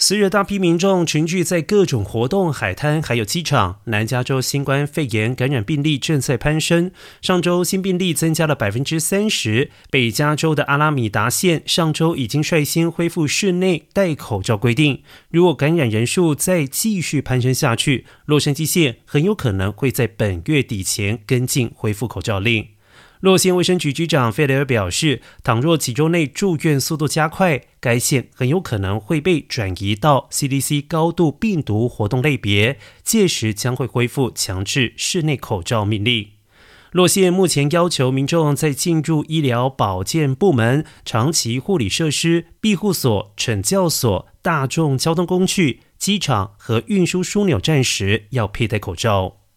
四月，大批民众群聚在各种活动、海滩，还有机场。南加州新冠肺炎感染病例正在攀升，上周新病例增加了百分之三十。北加州的阿拉米达县上周已经率先恢复室内戴口罩规定。如果感染人数再继续攀升下去，洛杉矶县很有可能会在本月底前跟进恢复口罩令。洛县卫生局局长费雷尔表示，倘若几周内住院速度加快，该县很有可能会被转移到 CDC 高度病毒活动类别，届时将会恢复强制室内口罩命令。洛县目前要求民众在进入医疗保健部门、长期护理设施、庇护所、惩教所、大众交通工具、机场和运输枢纽站时要佩戴口罩。